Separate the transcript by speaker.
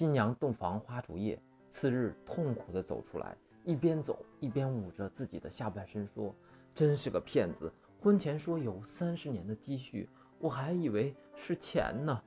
Speaker 1: 新娘洞房花烛夜，次日痛苦地走出来，一边走一边捂着自己的下半身说：“真是个骗子！婚前说有三十年的积蓄，我还以为是钱呢。”